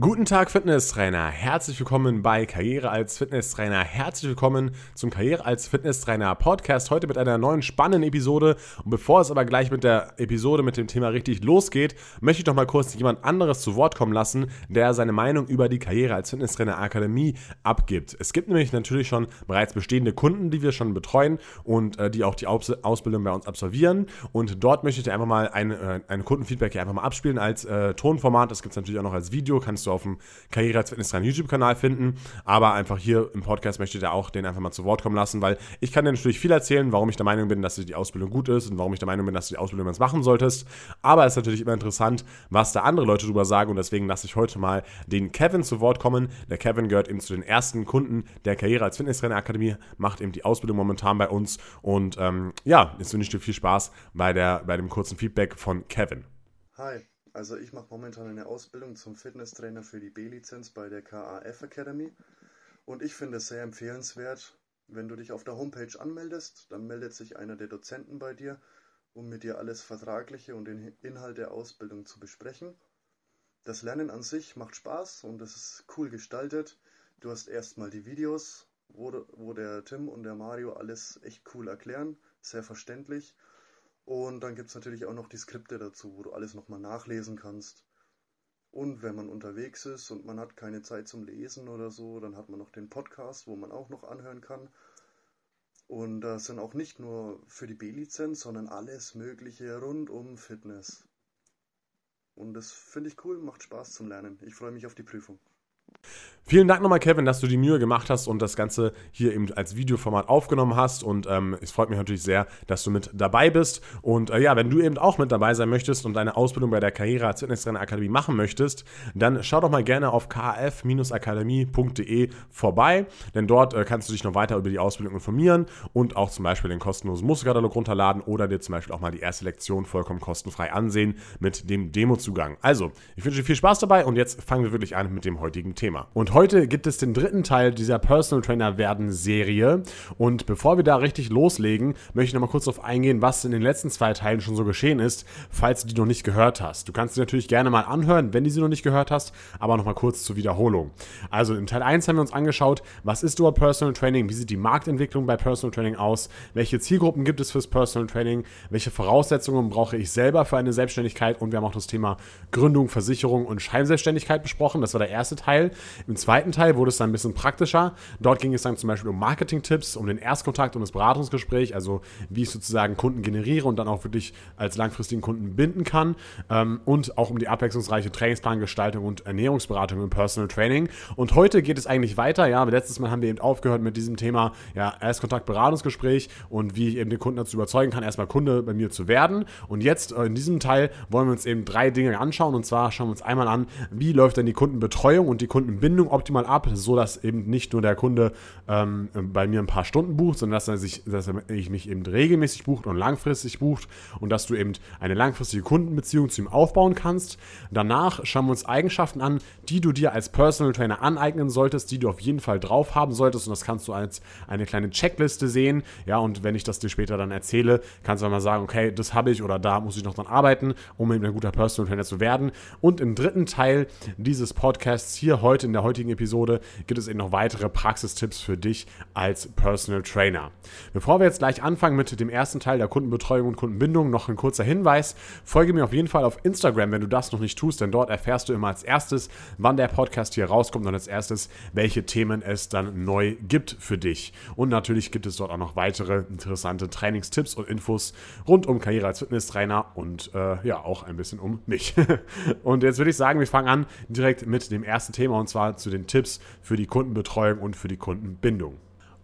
Guten Tag, Fitnesstrainer. Herzlich willkommen bei Karriere als Fitnesstrainer. Herzlich willkommen zum Karriere als Fitnesstrainer Podcast. Heute mit einer neuen spannenden Episode. Und bevor es aber gleich mit der Episode mit dem Thema richtig losgeht, möchte ich noch mal kurz jemand anderes zu Wort kommen lassen, der seine Meinung über die Karriere als Fitnesstrainer Akademie abgibt. Es gibt nämlich natürlich schon bereits bestehende Kunden, die wir schon betreuen und äh, die auch die Aus Ausbildung bei uns absolvieren. Und dort möchte ich einfach mal ein, äh, ein Kundenfeedback hier einfach mal abspielen als äh, Tonformat. Das gibt es natürlich auch noch als Video. Kannst du du auf dem Karriere als Fitnesstrainer YouTube-Kanal finden. Aber einfach hier im Podcast möchte ich da auch den einfach mal zu Wort kommen lassen, weil ich kann dir natürlich viel erzählen, warum ich der Meinung bin, dass die Ausbildung gut ist und warum ich der Meinung bin, dass du die Ausbildung jetzt machen solltest. Aber es ist natürlich immer interessant, was da andere Leute drüber sagen und deswegen lasse ich heute mal den Kevin zu Wort kommen. Der Kevin gehört eben zu den ersten Kunden der Karriere als Fitnesstrainer Akademie, macht eben die Ausbildung momentan bei uns und ähm, ja, jetzt wünsche ich dir viel Spaß bei, der, bei dem kurzen Feedback von Kevin. Hi, also ich mache momentan eine Ausbildung zum Fitnesstrainer für die B-Lizenz bei der KAF Academy und ich finde es sehr empfehlenswert, wenn du dich auf der Homepage anmeldest, dann meldet sich einer der Dozenten bei dir, um mit dir alles Vertragliche und den Inhalt der Ausbildung zu besprechen. Das Lernen an sich macht Spaß und es ist cool gestaltet. Du hast erstmal die Videos, wo, wo der Tim und der Mario alles echt cool erklären, sehr verständlich. Und dann gibt es natürlich auch noch die Skripte dazu, wo du alles nochmal nachlesen kannst. Und wenn man unterwegs ist und man hat keine Zeit zum Lesen oder so, dann hat man noch den Podcast, wo man auch noch anhören kann. Und das sind auch nicht nur für die B-Lizenz, sondern alles Mögliche rund um Fitness. Und das finde ich cool, macht Spaß zum Lernen. Ich freue mich auf die Prüfung. Vielen Dank nochmal, Kevin, dass du die Mühe gemacht hast und das Ganze hier eben als Videoformat aufgenommen hast. Und ähm, es freut mich natürlich sehr, dass du mit dabei bist. Und äh, ja, wenn du eben auch mit dabei sein möchtest und deine Ausbildung bei der Karriere als Fitnesstrainer Akademie machen möchtest, dann schau doch mal gerne auf kf-akademie.de vorbei, denn dort äh, kannst du dich noch weiter über die Ausbildung informieren und auch zum Beispiel den kostenlosen Musterkatalog runterladen oder dir zum Beispiel auch mal die erste Lektion vollkommen kostenfrei ansehen mit dem Demozugang. Also, ich wünsche dir viel Spaß dabei und jetzt fangen wir wirklich an mit dem heutigen Thema. Und heute gibt es den dritten Teil dieser Personal Trainer werden Serie. Und bevor wir da richtig loslegen, möchte ich nochmal kurz darauf eingehen, was in den letzten zwei Teilen schon so geschehen ist, falls du die noch nicht gehört hast. Du kannst sie natürlich gerne mal anhören, wenn du sie noch nicht gehört hast, aber nochmal kurz zur Wiederholung. Also in Teil 1 haben wir uns angeschaut, was ist überhaupt Personal Training, wie sieht die Marktentwicklung bei Personal Training aus, welche Zielgruppen gibt es fürs Personal Training, welche Voraussetzungen brauche ich selber für eine Selbstständigkeit und wir haben auch das Thema Gründung, Versicherung und Scheinselbstständigkeit besprochen. Das war der erste Teil. Im zweiten Teil wurde es dann ein bisschen praktischer. Dort ging es dann zum Beispiel um Marketing-Tipps, um den Erstkontakt und das Beratungsgespräch, also wie ich sozusagen Kunden generiere und dann auch wirklich als langfristigen Kunden binden kann. Ähm, und auch um die abwechslungsreiche Trainingsplangestaltung und Ernährungsberatung im Personal Training. Und heute geht es eigentlich weiter. Ja, letztes Mal haben wir eben aufgehört mit diesem Thema ja, Erstkontakt, Beratungsgespräch und wie ich eben den Kunden dazu überzeugen kann, erstmal Kunde bei mir zu werden. Und jetzt äh, in diesem Teil wollen wir uns eben drei Dinge anschauen. Und zwar schauen wir uns einmal an, wie läuft denn die Kundenbetreuung und die Kundenbindung optimal ab, so dass eben nicht nur der Kunde ähm, bei mir ein paar Stunden bucht, sondern dass er sich, dass er mich eben regelmäßig bucht und langfristig bucht und dass du eben eine langfristige Kundenbeziehung zu ihm aufbauen kannst. Danach schauen wir uns Eigenschaften an, die du dir als Personal Trainer aneignen solltest, die du auf jeden Fall drauf haben solltest und das kannst du als eine kleine Checkliste sehen. Ja, und wenn ich das dir später dann erzähle, kannst du dann mal sagen, okay, das habe ich oder da muss ich noch dran arbeiten, um eben ein guter Personal Trainer zu werden. Und im dritten Teil dieses Podcasts hier heute in der heutigen Episode gibt es eben noch weitere Praxistipps für dich als Personal Trainer. Bevor wir jetzt gleich anfangen mit dem ersten Teil der Kundenbetreuung und Kundenbindung, noch ein kurzer Hinweis. Folge mir auf jeden Fall auf Instagram, wenn du das noch nicht tust, denn dort erfährst du immer als erstes, wann der Podcast hier rauskommt und als erstes, welche Themen es dann neu gibt für dich. Und natürlich gibt es dort auch noch weitere interessante Trainingstipps und Infos rund um Karriere als Fitnesstrainer und äh, ja, auch ein bisschen um mich. und jetzt würde ich sagen, wir fangen an direkt mit dem ersten Thema und zwar zu den Tipps für die Kundenbetreuung und für die Kundenbindung.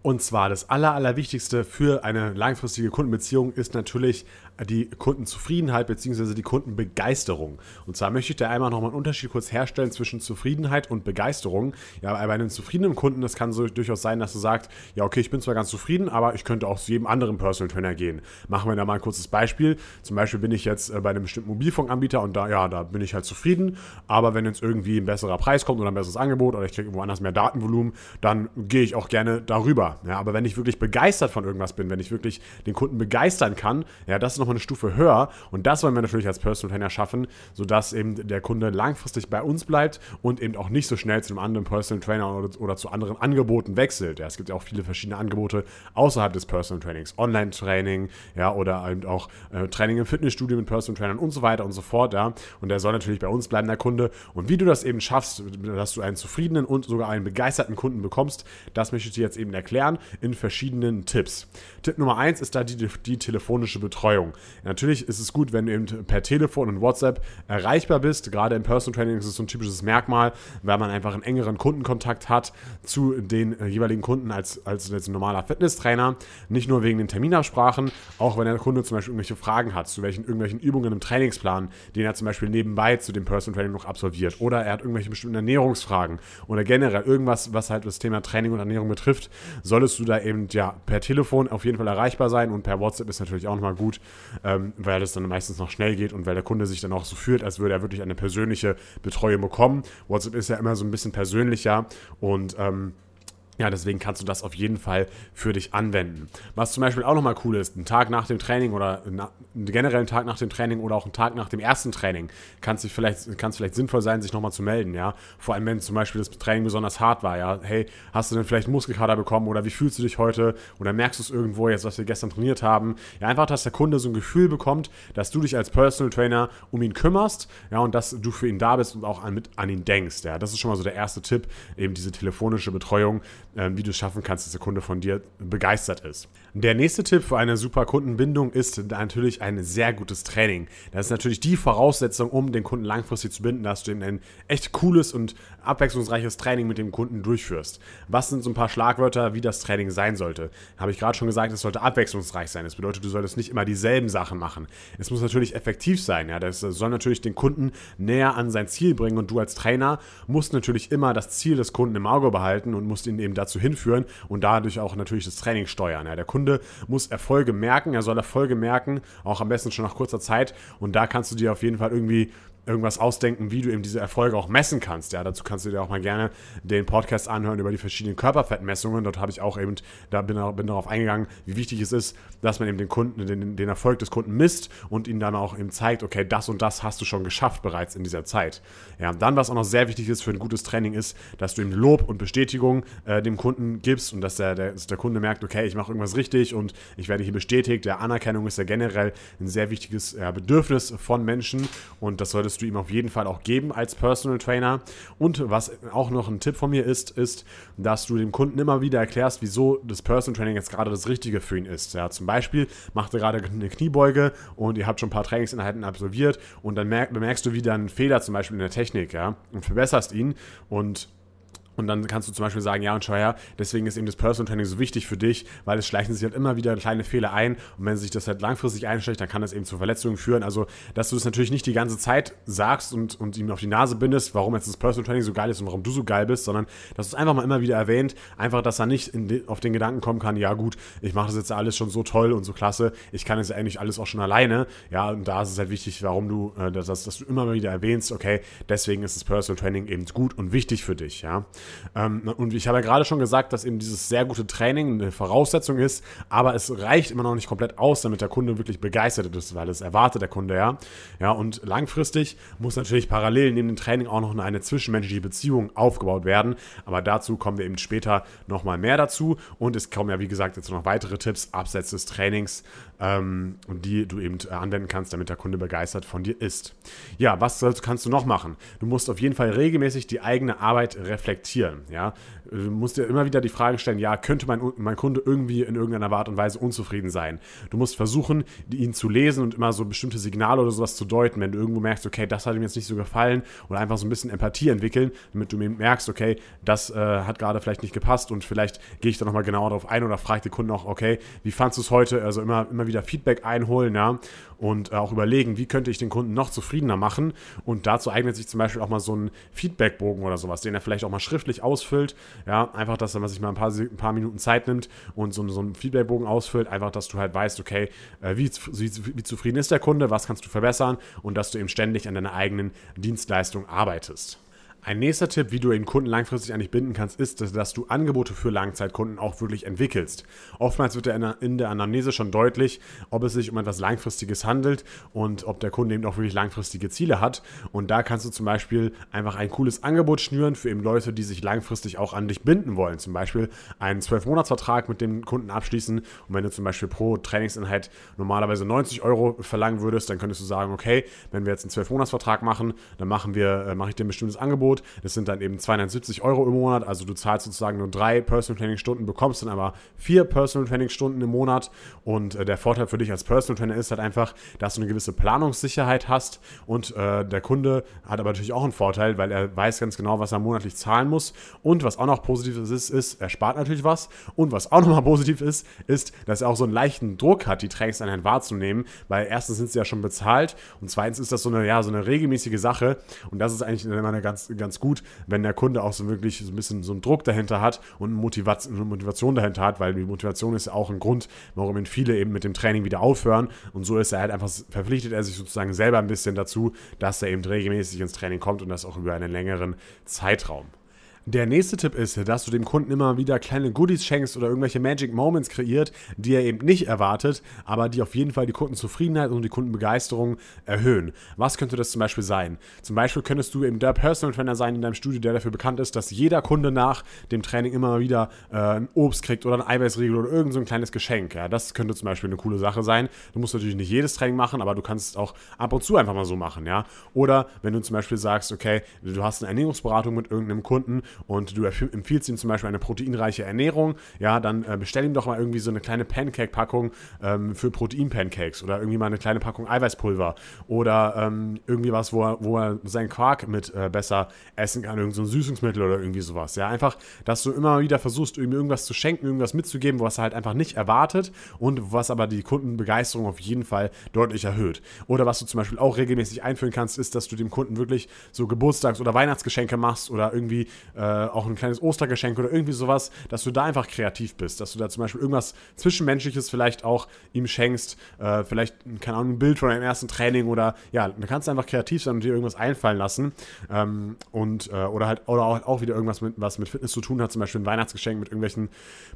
Und zwar das Aller, Allerwichtigste für eine langfristige Kundenbeziehung ist natürlich die Kundenzufriedenheit bzw. die Kundenbegeisterung. Und zwar möchte ich da einmal nochmal einen Unterschied kurz herstellen zwischen Zufriedenheit und Begeisterung. Ja, bei einem zufriedenen Kunden, das kann so durchaus sein, dass du sagst, ja, okay, ich bin zwar ganz zufrieden, aber ich könnte auch zu jedem anderen Personal Trainer gehen. Machen wir da mal ein kurzes Beispiel. Zum Beispiel bin ich jetzt äh, bei einem bestimmten Mobilfunkanbieter und da, ja, da bin ich halt zufrieden. Aber wenn jetzt irgendwie ein besserer Preis kommt oder ein besseres Angebot oder ich kriege irgendwo anders mehr Datenvolumen, dann gehe ich auch gerne darüber. Ja, aber wenn ich wirklich begeistert von irgendwas bin, wenn ich wirklich den Kunden begeistern kann, ja, das ist nochmal eine Stufe höher. Und das wollen wir natürlich als Personal Trainer schaffen, sodass eben der Kunde langfristig bei uns bleibt und eben auch nicht so schnell zu einem anderen Personal Trainer oder, oder zu anderen Angeboten wechselt. Ja, es gibt ja auch viele verschiedene Angebote außerhalb des Personal Trainings. Online-Training, ja, oder eben auch äh, Training im Fitnessstudio mit Personal Trainern und so weiter und so fort, ja. Und der soll natürlich bei uns bleiben, der Kunde. Und wie du das eben schaffst, dass du einen zufriedenen und sogar einen begeisterten Kunden bekommst, das möchte ich dir jetzt eben erklären in verschiedenen Tipps. Tipp Nummer eins ist da die, die telefonische Betreuung. Natürlich ist es gut, wenn du eben per Telefon und WhatsApp erreichbar bist. Gerade im Personal Training ist es so ein typisches Merkmal, weil man einfach einen engeren Kundenkontakt hat zu den äh, jeweiligen Kunden als, als jetzt ein normaler Fitnesstrainer. Nicht nur wegen den Terminabsprachen, auch wenn der Kunde zum Beispiel irgendwelche Fragen hat, zu welchen irgendwelchen Übungen im Trainingsplan, den er zum Beispiel nebenbei zu dem Personal Training noch absolviert. Oder er hat irgendwelche bestimmten Ernährungsfragen oder generell irgendwas, was halt das Thema Training und Ernährung betrifft, solltest du da eben ja per Telefon auf jeden Fall erreichbar sein und per WhatsApp ist natürlich auch nochmal gut, ähm, weil es dann meistens noch schnell geht und weil der Kunde sich dann auch so fühlt, als würde er wirklich eine persönliche Betreuung bekommen. WhatsApp ist ja immer so ein bisschen persönlicher und ähm, ja, deswegen kannst du das auf jeden Fall für dich anwenden. Was zum Beispiel auch nochmal cool ist, ein Tag nach dem Training oder generell einen Tag nach dem Training oder auch einen Tag nach dem ersten Training kann es vielleicht, vielleicht sinnvoll sein, sich nochmal zu melden, ja. Vor allem, wenn zum Beispiel das Training besonders hart war, ja. Hey, hast du denn vielleicht Muskelkater bekommen oder wie fühlst du dich heute? Oder merkst du es irgendwo jetzt, was wir gestern trainiert haben? Ja, einfach, dass der Kunde so ein Gefühl bekommt, dass du dich als Personal Trainer um ihn kümmerst, ja, und dass du für ihn da bist und auch an, mit an ihn denkst, ja. Das ist schon mal so der erste Tipp, eben diese telefonische Betreuung ähm, wie du es schaffen kannst, dass der Kunde von dir begeistert ist. Der nächste Tipp für eine super Kundenbindung ist natürlich ein sehr gutes Training. Das ist natürlich die Voraussetzung, um den Kunden langfristig zu binden, dass du eben ein echt cooles und abwechslungsreiches Training mit dem Kunden durchführst. Was sind so ein paar Schlagwörter, wie das Training sein sollte? Habe ich gerade schon gesagt, es sollte abwechslungsreich sein. Das bedeutet, du solltest nicht immer dieselben Sachen machen. Es muss natürlich effektiv sein. Ja? Das soll natürlich den Kunden näher an sein Ziel bringen und du als Trainer musst natürlich immer das Ziel des Kunden im Auge behalten und musst ihn eben dazu hinführen und dadurch auch natürlich das Training steuern. Ja? Der Kunde muss Erfolge merken, er soll Erfolge merken, auch am besten schon nach kurzer Zeit. Und da kannst du dir auf jeden Fall irgendwie irgendwas ausdenken, wie du eben diese Erfolge auch messen kannst. Ja, dazu kannst du dir auch mal gerne den Podcast anhören über die verschiedenen Körperfettmessungen. Dort habe ich auch eben, da bin, bin darauf eingegangen, wie wichtig es ist, dass man eben den Kunden, den, den Erfolg des Kunden misst und ihnen dann auch eben zeigt, okay, das und das hast du schon geschafft bereits in dieser Zeit. Ja, dann, was auch noch sehr wichtig ist für ein gutes Training, ist, dass du eben Lob und Bestätigung äh, dem Kunden gibst und dass der, der, dass der Kunde merkt, okay, ich mache irgendwas richtig und ich werde hier bestätigt. Der Anerkennung ist ja generell ein sehr wichtiges ja, Bedürfnis von Menschen und das solltest solltest du ihm auf jeden Fall auch geben als Personal Trainer. Und was auch noch ein Tipp von mir ist, ist, dass du dem Kunden immer wieder erklärst, wieso das Personal Training jetzt gerade das Richtige für ihn ist. Ja, zum Beispiel macht er gerade eine Kniebeuge und ihr habt schon ein paar Trainingsinheiten absolviert und dann merk, bemerkst du wieder einen Fehler zum Beispiel in der Technik, ja, und verbesserst ihn und und dann kannst du zum Beispiel sagen, ja und schau her, deswegen ist eben das Personal Training so wichtig für dich, weil es schleichen sich halt immer wieder kleine Fehler ein und wenn sich das halt langfristig einschleicht, dann kann das eben zu Verletzungen führen. Also, dass du das natürlich nicht die ganze Zeit sagst und, und ihm auf die Nase bindest, warum jetzt das Personal Training so geil ist und warum du so geil bist, sondern dass du es einfach mal immer wieder erwähnt, einfach, dass er nicht de, auf den Gedanken kommen kann, ja gut, ich mache das jetzt alles schon so toll und so klasse, ich kann jetzt eigentlich alles auch schon alleine. Ja, und da ist es halt wichtig, warum du, äh, dass, dass du immer wieder erwähnst, okay, deswegen ist das Personal Training eben gut und wichtig für dich, ja. Ähm, und ich habe ja gerade schon gesagt, dass eben dieses sehr gute Training eine Voraussetzung ist, aber es reicht immer noch nicht komplett aus, damit der Kunde wirklich begeistert ist, weil es erwartet der Kunde ja. Ja, und langfristig muss natürlich parallel neben dem Training auch noch eine zwischenmenschliche Beziehung aufgebaut werden, aber dazu kommen wir eben später nochmal mehr dazu. Und es kommen ja, wie gesagt, jetzt noch weitere Tipps abseits des Trainings, ähm, die du eben äh, anwenden kannst, damit der Kunde begeistert von dir ist. Ja, was kannst du noch machen? Du musst auf jeden Fall regelmäßig die eigene Arbeit reflektieren. Ja, du musst dir immer wieder die Frage stellen, ja, könnte mein, mein Kunde irgendwie in irgendeiner Art und Weise unzufrieden sein? Du musst versuchen, ihn zu lesen und immer so bestimmte Signale oder sowas zu deuten, wenn du irgendwo merkst, okay, das hat ihm jetzt nicht so gefallen oder einfach so ein bisschen Empathie entwickeln, damit du merkst, okay, das äh, hat gerade vielleicht nicht gepasst und vielleicht gehe ich da nochmal genauer darauf ein oder frage die Kunden auch, okay, wie fandest du es heute? Also immer, immer wieder Feedback einholen, ja, und äh, auch überlegen, wie könnte ich den Kunden noch zufriedener machen und dazu eignet sich zum Beispiel auch mal so ein Feedbackbogen oder sowas, den er vielleicht auch mal schriftlich ausfüllt, ja, einfach, dass er sich mal ein paar, ein paar Minuten Zeit nimmt und so, so einen Feedbackbogen ausfüllt, einfach, dass du halt weißt, okay, äh, wie, wie, wie zufrieden ist der Kunde, was kannst du verbessern und dass du eben ständig an deiner eigenen Dienstleistung arbeitest. Ein nächster Tipp, wie du den Kunden langfristig eigentlich binden kannst, ist, dass du Angebote für Langzeitkunden auch wirklich entwickelst. Oftmals wird in der Anamnese schon deutlich, ob es sich um etwas Langfristiges handelt und ob der Kunde eben auch wirklich langfristige Ziele hat. Und da kannst du zum Beispiel einfach ein cooles Angebot schnüren für eben Leute, die sich langfristig auch an dich binden wollen. Zum Beispiel einen 12-Monats-Vertrag mit dem Kunden abschließen. Und wenn du zum Beispiel pro Trainingseinheit normalerweise 90 Euro verlangen würdest, dann könntest du sagen, okay, wenn wir jetzt einen 12-Monats-Vertrag machen, dann machen wir, äh, mache ich dir ein bestimmtes Angebot Angebot. Das sind dann eben 270 Euro im Monat. Also du zahlst sozusagen nur drei Personal Training Stunden, bekommst dann aber vier Personal Training Stunden im Monat. Und äh, der Vorteil für dich als Personal Trainer ist halt einfach, dass du eine gewisse Planungssicherheit hast. Und äh, der Kunde hat aber natürlich auch einen Vorteil, weil er weiß ganz genau, was er monatlich zahlen muss. Und was auch noch positiv ist, ist, er spart natürlich was. Und was auch nochmal positiv ist, ist, dass er auch so einen leichten Druck hat, die Trainingseinheit wahrzunehmen, weil erstens sind sie ja schon bezahlt und zweitens ist das so eine, ja, so eine regelmäßige Sache. Und das ist eigentlich immer eine ganz, ganz ganz gut, wenn der Kunde auch so wirklich so ein bisschen so einen Druck dahinter hat und eine Motivation, eine Motivation dahinter hat, weil die Motivation ist ja auch ein Grund, warum viele eben mit dem Training wieder aufhören. Und so ist er halt einfach, verpflichtet er sich sozusagen selber ein bisschen dazu, dass er eben regelmäßig ins Training kommt und das auch über einen längeren Zeitraum. Der nächste Tipp ist, dass du dem Kunden immer wieder kleine Goodies schenkst oder irgendwelche Magic Moments kreiert, die er eben nicht erwartet, aber die auf jeden Fall die Kundenzufriedenheit und die Kundenbegeisterung erhöhen. Was könnte das zum Beispiel sein? Zum Beispiel könntest du eben der Personal Trainer sein in deinem Studio, der dafür bekannt ist, dass jeder Kunde nach dem Training immer wieder äh, ein Obst kriegt oder ein Eiweißriegel oder irgend so ein kleines Geschenk. Ja, das könnte zum Beispiel eine coole Sache sein. Du musst natürlich nicht jedes Training machen, aber du kannst es auch ab und zu einfach mal so machen. Ja? Oder wenn du zum Beispiel sagst, okay, du hast eine Ernährungsberatung mit irgendeinem Kunden und du empfiehlst ihm zum Beispiel eine proteinreiche Ernährung, ja, dann äh, bestell ihm doch mal irgendwie so eine kleine Pancake-Packung ähm, für Protein-Pancakes oder irgendwie mal eine kleine Packung Eiweißpulver oder ähm, irgendwie was, wo er, wo er seinen Quark mit äh, besser essen kann, irgend so ein Süßungsmittel oder irgendwie sowas. Ja, einfach, dass du immer wieder versuchst, ihm irgendwas zu schenken, irgendwas mitzugeben, was er halt einfach nicht erwartet und was aber die Kundenbegeisterung auf jeden Fall deutlich erhöht. Oder was du zum Beispiel auch regelmäßig einführen kannst, ist, dass du dem Kunden wirklich so Geburtstags- oder Weihnachtsgeschenke machst oder irgendwie äh, auch auch ein kleines Ostergeschenk oder irgendwie sowas, dass du da einfach kreativ bist, dass du da zum Beispiel irgendwas Zwischenmenschliches vielleicht auch ihm schenkst, äh, vielleicht, keine Ahnung, ein Bild von deinem ersten Training oder ja, da kannst du einfach kreativ sein und dir irgendwas einfallen lassen ähm, und äh, oder halt oder auch, auch, wieder irgendwas mit, was mit Fitness zu tun hat, zum Beispiel ein Weihnachtsgeschenk mit irgendwelchen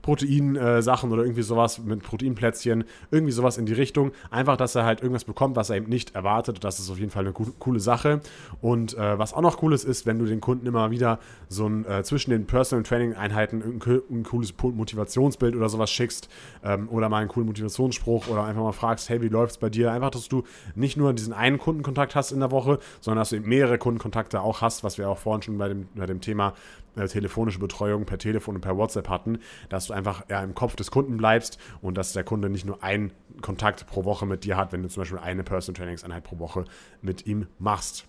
Proteinsachen äh, oder irgendwie sowas mit Proteinplätzchen, irgendwie sowas in die Richtung, einfach, dass er halt irgendwas bekommt, was er eben nicht erwartet, das ist auf jeden Fall eine coole Sache. Und äh, was auch noch cool ist, ist, wenn du den Kunden immer wieder so ein äh, zwischen den Personal Training Einheiten ein, cooles Motivationsbild oder sowas schickst ähm, oder mal einen coolen Motivationsspruch oder einfach mal fragst, hey, wie läuft's bei dir? Einfach, dass du nicht nur diesen einen Kundenkontakt hast in der Woche, sondern dass du eben mehrere Kundenkontakte auch hast, was wir auch vorhin schon bei dem, bei dem Thema äh, telefonische Betreuung per Telefon und per WhatsApp hatten, dass du einfach ja, im Kopf des Kunden bleibst und dass der Kunde nicht nur einen Kontakt pro Woche mit dir hat, wenn du zum Beispiel eine Personal Trainingseinheit pro Woche mit ihm machst.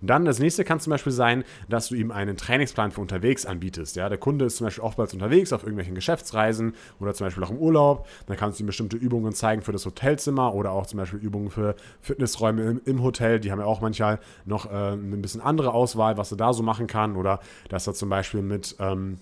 Dann das nächste kann zum Beispiel sein, dass du ihm einen Trainingsplan für unterwegs anbietest. Ja, der Kunde ist zum Beispiel oftmals unterwegs auf irgendwelchen Geschäftsreisen oder zum Beispiel auch im Urlaub. Dann kannst du ihm bestimmte Übungen zeigen für das Hotelzimmer oder auch zum Beispiel Übungen für Fitnessräume im, im Hotel. Die haben ja auch manchmal noch äh, ein bisschen andere Auswahl, was er da so machen kann. Oder dass er zum Beispiel mit ähm,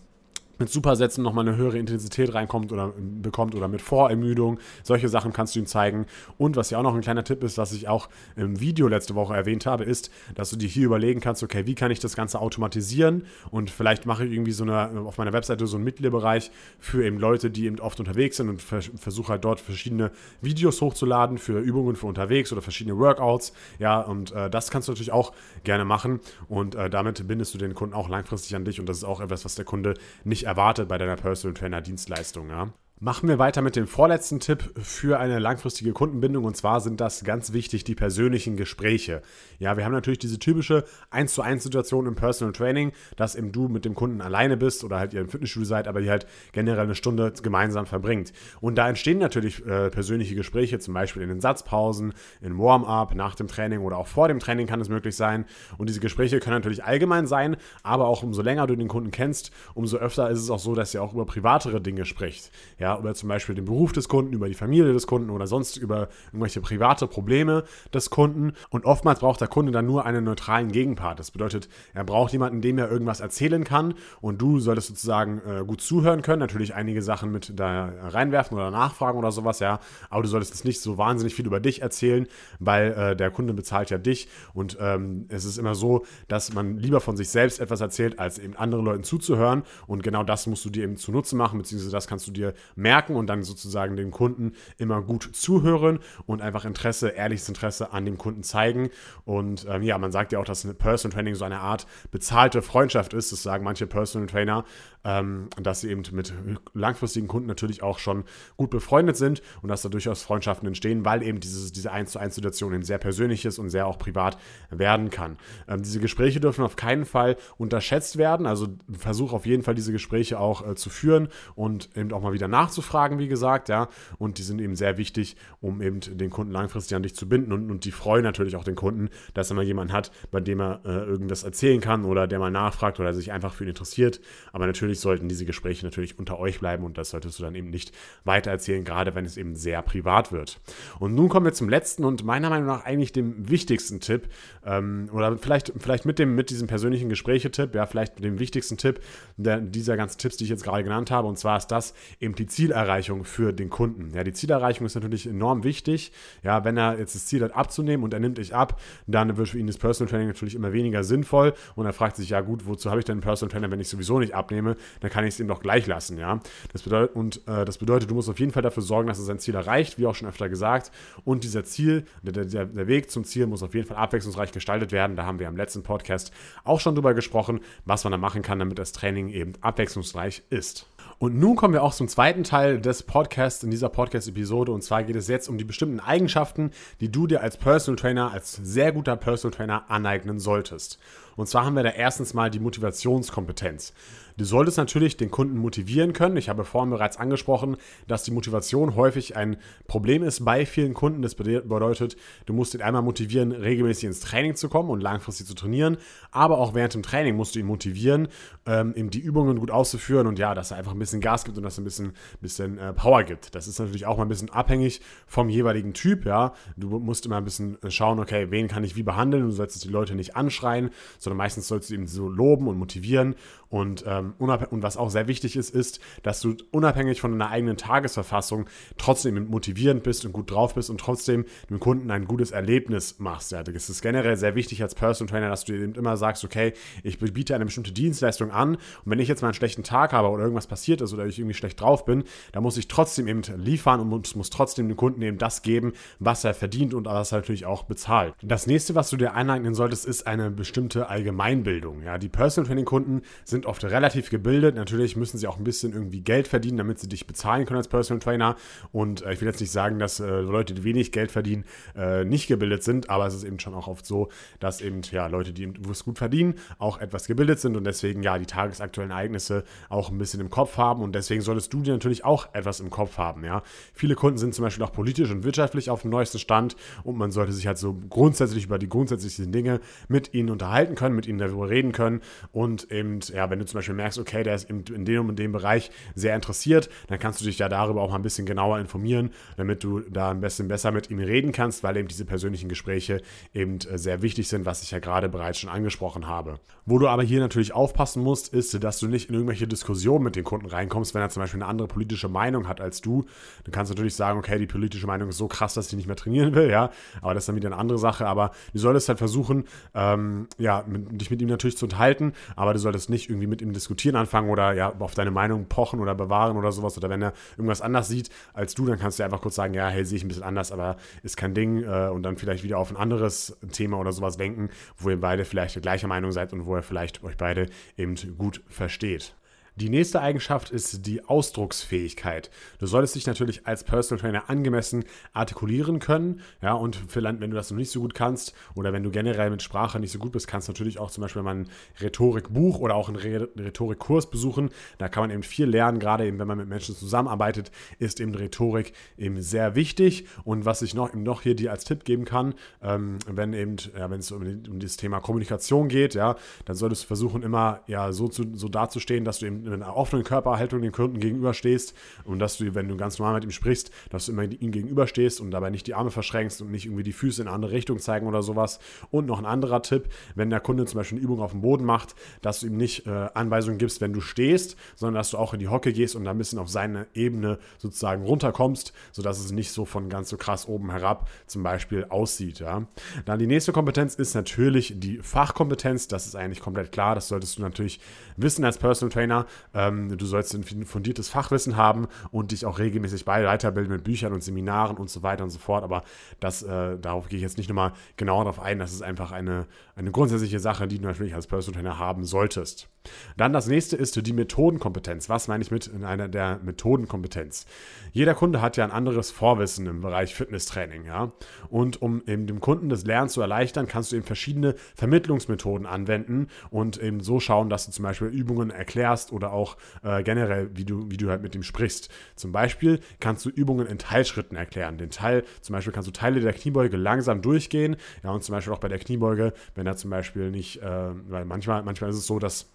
mit Supersätzen nochmal eine höhere Intensität reinkommt oder bekommt oder mit Vorermüdung. Solche Sachen kannst du ihm zeigen. Und was ja auch noch ein kleiner Tipp ist, was ich auch im Video letzte Woche erwähnt habe, ist, dass du dir hier überlegen kannst, okay, wie kann ich das Ganze automatisieren? Und vielleicht mache ich irgendwie so eine, auf meiner Webseite so einen Mitgliederbereich für eben Leute, die eben oft unterwegs sind und versuche halt dort verschiedene Videos hochzuladen für Übungen für unterwegs oder verschiedene Workouts. Ja, und äh, das kannst du natürlich auch gerne machen. Und äh, damit bindest du den Kunden auch langfristig an dich. Und das ist auch etwas, was der Kunde nicht erwartet bei deiner Personal Trainer Dienstleistung. Ja? Machen wir weiter mit dem vorletzten Tipp für eine langfristige Kundenbindung und zwar sind das ganz wichtig die persönlichen Gespräche. Ja, wir haben natürlich diese typische 1 zu 1 Situation im Personal Training, dass eben du mit dem Kunden alleine bist oder halt ihr im Fitnessstudio seid, aber die halt generell eine Stunde gemeinsam verbringt. Und da entstehen natürlich äh, persönliche Gespräche, zum Beispiel in den Satzpausen, in Warm-up, nach dem Training oder auch vor dem Training kann es möglich sein. Und diese Gespräche können natürlich allgemein sein, aber auch umso länger du den Kunden kennst, umso öfter ist es auch so, dass ihr auch über privatere Dinge spricht. Ja, ja, über zum Beispiel den Beruf des Kunden, über die Familie des Kunden oder sonst über irgendwelche private Probleme des Kunden. Und oftmals braucht der Kunde dann nur einen neutralen Gegenpart. Das bedeutet, er braucht jemanden, dem er irgendwas erzählen kann und du solltest sozusagen äh, gut zuhören können, natürlich einige Sachen mit da reinwerfen oder nachfragen oder sowas, ja, aber du solltest nicht so wahnsinnig viel über dich erzählen, weil äh, der Kunde bezahlt ja dich und ähm, es ist immer so, dass man lieber von sich selbst etwas erzählt, als eben anderen Leuten zuzuhören und genau das musst du dir eben zunutze machen, beziehungsweise das kannst du dir merken und dann sozusagen dem Kunden immer gut zuhören und einfach Interesse, ehrliches Interesse an dem Kunden zeigen. Und ähm, ja, man sagt ja auch, dass Personal Training so eine Art bezahlte Freundschaft ist, das sagen manche Personal Trainer, ähm, dass sie eben mit langfristigen Kunden natürlich auch schon gut befreundet sind und dass da durchaus Freundschaften entstehen, weil eben dieses, diese 1 zu 1 Situation eben sehr persönlich ist und sehr auch privat werden kann. Ähm, diese Gespräche dürfen auf keinen Fall unterschätzt werden, also versuch auf jeden Fall diese Gespräche auch äh, zu führen und eben auch mal wieder nachzufragen, wie gesagt, ja, und die sind eben sehr wichtig, um eben den Kunden langfristig an dich zu binden. Und, und die freuen natürlich auch den Kunden, dass er mal jemanden hat, bei dem er äh, irgendwas erzählen kann oder der mal nachfragt oder sich einfach für ihn interessiert, aber natürlich sollten diese Gespräche natürlich unter euch bleiben und das solltest du dann eben nicht weitererzählen, gerade wenn es eben sehr privat wird. Und nun kommen wir zum letzten und meiner Meinung nach eigentlich dem wichtigsten Tipp ähm, oder vielleicht, vielleicht mit, dem, mit diesem persönlichen Gesprächetipp, ja, vielleicht mit dem wichtigsten Tipp der, dieser ganzen Tipps, die ich jetzt gerade genannt habe. Und zwar ist das die Zielerreichung für den Kunden. Ja, die Zielerreichung ist natürlich enorm wichtig. Ja, wenn er jetzt das Ziel hat abzunehmen und er nimmt dich ab, dann wird für ihn das Personal Training natürlich immer weniger sinnvoll und er fragt sich, ja gut, wozu habe ich denn einen Personal Trainer, wenn ich sowieso nicht abnehme? dann kann ich es ihm doch gleich lassen, ja. Das bedeutet, und äh, das bedeutet, du musst auf jeden Fall dafür sorgen, dass er sein Ziel erreicht, wie auch schon öfter gesagt. Und dieser Ziel, der, der, der Weg zum Ziel muss auf jeden Fall abwechslungsreich gestaltet werden. Da haben wir am letzten Podcast auch schon drüber gesprochen, was man da machen kann, damit das Training eben abwechslungsreich ist. Und nun kommen wir auch zum zweiten Teil des Podcasts in dieser Podcast-Episode. Und zwar geht es jetzt um die bestimmten Eigenschaften, die du dir als Personal Trainer, als sehr guter Personal Trainer aneignen solltest. Und zwar haben wir da erstens mal die Motivationskompetenz. Du solltest natürlich den Kunden motivieren können. Ich habe vorhin bereits angesprochen, dass die Motivation häufig ein Problem ist bei vielen Kunden. Das bedeutet, du musst ihn einmal motivieren, regelmäßig ins Training zu kommen und langfristig zu trainieren. Aber auch während dem Training musst du ihn motivieren, ähm, ihm die Übungen gut auszuführen und ja, dass er einfach ein bisschen Gas gibt und dass er ein bisschen, bisschen äh, Power gibt. Das ist natürlich auch mal ein bisschen abhängig vom jeweiligen Typ. Ja, du musst immer ein bisschen schauen, okay, wen kann ich wie behandeln. Du sollst die Leute nicht anschreien, sondern meistens sollst du eben so loben und motivieren. Und, ähm, und was auch sehr wichtig ist, ist, dass du unabhängig von deiner eigenen Tagesverfassung trotzdem motivierend bist und gut drauf bist und trotzdem dem Kunden ein gutes Erlebnis machst. Ja, das ist generell sehr wichtig als Personal Trainer, dass du eben immer sagst, okay, ich biete eine bestimmte Dienstleistung an und wenn ich jetzt mal einen schlechten Tag habe oder irgendwas passiert ist oder ich irgendwie schlecht drauf bin, dann muss ich trotzdem eben liefern und muss, muss trotzdem dem Kunden eben das geben, was er verdient und was er natürlich auch bezahlt. Das nächste, was du dir eineignen solltest, ist eine bestimmte Allgemeinbildung. Ja, die Personal Training Kunden sind oft relativ gebildet. Natürlich müssen sie auch ein bisschen irgendwie Geld verdienen, damit sie dich bezahlen können als Personal Trainer. Und äh, ich will jetzt nicht sagen, dass äh, Leute, die wenig Geld verdienen, äh, nicht gebildet sind, aber es ist eben schon auch oft so, dass eben ja Leute, die es gut verdienen, auch etwas gebildet sind und deswegen ja die tagesaktuellen Ereignisse auch ein bisschen im Kopf haben. Und deswegen solltest du dir natürlich auch etwas im Kopf haben. Ja, viele Kunden sind zum Beispiel auch politisch und wirtschaftlich auf dem neuesten Stand und man sollte sich halt so grundsätzlich über die grundsätzlichen Dinge mit ihnen unterhalten können, mit ihnen darüber reden können und eben, ja, wenn du zum Beispiel merkst, okay, der ist in, in dem und dem Bereich sehr interessiert, dann kannst du dich ja darüber auch mal ein bisschen genauer informieren, damit du da ein bisschen besser mit ihm reden kannst, weil eben diese persönlichen Gespräche eben äh, sehr wichtig sind, was ich ja gerade bereits schon angesprochen habe. Wo du aber hier natürlich aufpassen musst, ist, dass du nicht in irgendwelche Diskussionen mit den Kunden reinkommst, wenn er zum Beispiel eine andere politische Meinung hat als du. Dann kannst du natürlich sagen, okay, die politische Meinung ist so krass, dass ich nicht mehr trainieren will, ja, aber das ist dann wieder eine andere Sache, aber du solltest halt versuchen, ähm, ja, mit, dich mit ihm natürlich zu unterhalten, aber du solltest nicht irgendwie mit ihm diskutieren anfangen oder ja, auf deine Meinung pochen oder bewahren oder sowas. Oder wenn er irgendwas anders sieht als du, dann kannst du einfach kurz sagen, ja, hey, sehe ich ein bisschen anders, aber ist kein Ding. Äh, und dann vielleicht wieder auf ein anderes Thema oder sowas denken, wo ihr beide vielleicht der gleichen Meinung seid und wo ihr vielleicht euch beide eben gut versteht. Die nächste Eigenschaft ist die Ausdrucksfähigkeit. Du solltest dich natürlich als Personal Trainer angemessen artikulieren können. Ja, und vielleicht, wenn du das noch nicht so gut kannst oder wenn du generell mit Sprache nicht so gut bist, kannst du natürlich auch zum Beispiel mal ein Rhetorikbuch oder auch einen Rhetorikkurs besuchen. Da kann man eben viel lernen, gerade eben, wenn man mit Menschen zusammenarbeitet, ist eben Rhetorik eben sehr wichtig. Und was ich noch, eben noch hier dir als Tipp geben kann, ähm, wenn eben, ja, wenn es um, um das Thema Kommunikation geht, ja, dann solltest du versuchen, immer ja so, zu, so dazustehen, dass du eben mit einer offenen Körperhaltung den Kunden gegenüberstehst und dass du, wenn du ganz normal mit ihm sprichst, dass du immer ihm gegenüberstehst und dabei nicht die Arme verschränkst und nicht irgendwie die Füße in eine andere Richtung zeigen oder sowas. Und noch ein anderer Tipp, wenn der Kunde zum Beispiel eine Übung auf dem Boden macht, dass du ihm nicht äh, Anweisungen gibst, wenn du stehst, sondern dass du auch in die Hocke gehst und da ein bisschen auf seine Ebene sozusagen runterkommst, sodass es nicht so von ganz so krass oben herab zum Beispiel aussieht. Ja. Dann die nächste Kompetenz ist natürlich die Fachkompetenz. Das ist eigentlich komplett klar. Das solltest du natürlich wissen als Personal Trainer. Ähm, du sollst ein fundiertes Fachwissen haben und dich auch regelmäßig bei weiterbilden mit Büchern und Seminaren und so weiter und so fort. Aber das, äh, darauf gehe ich jetzt nicht nochmal genauer darauf ein. Das ist einfach eine, eine grundsätzliche Sache, die du natürlich als Personal Trainer haben solltest. Dann das nächste ist die Methodenkompetenz. Was meine ich mit in einer der Methodenkompetenz? Jeder Kunde hat ja ein anderes Vorwissen im Bereich Fitnesstraining, ja. Und um eben dem Kunden das Lernen zu erleichtern, kannst du eben verschiedene Vermittlungsmethoden anwenden und eben so schauen, dass du zum Beispiel Übungen erklärst oder auch äh, generell, wie du, wie du halt mit ihm sprichst. Zum Beispiel kannst du Übungen in Teilschritten erklären. Den Teil, zum Beispiel kannst du Teile der Kniebeuge langsam durchgehen, ja, und zum Beispiel auch bei der Kniebeuge, wenn er zum Beispiel nicht, äh, weil manchmal, manchmal ist es so, dass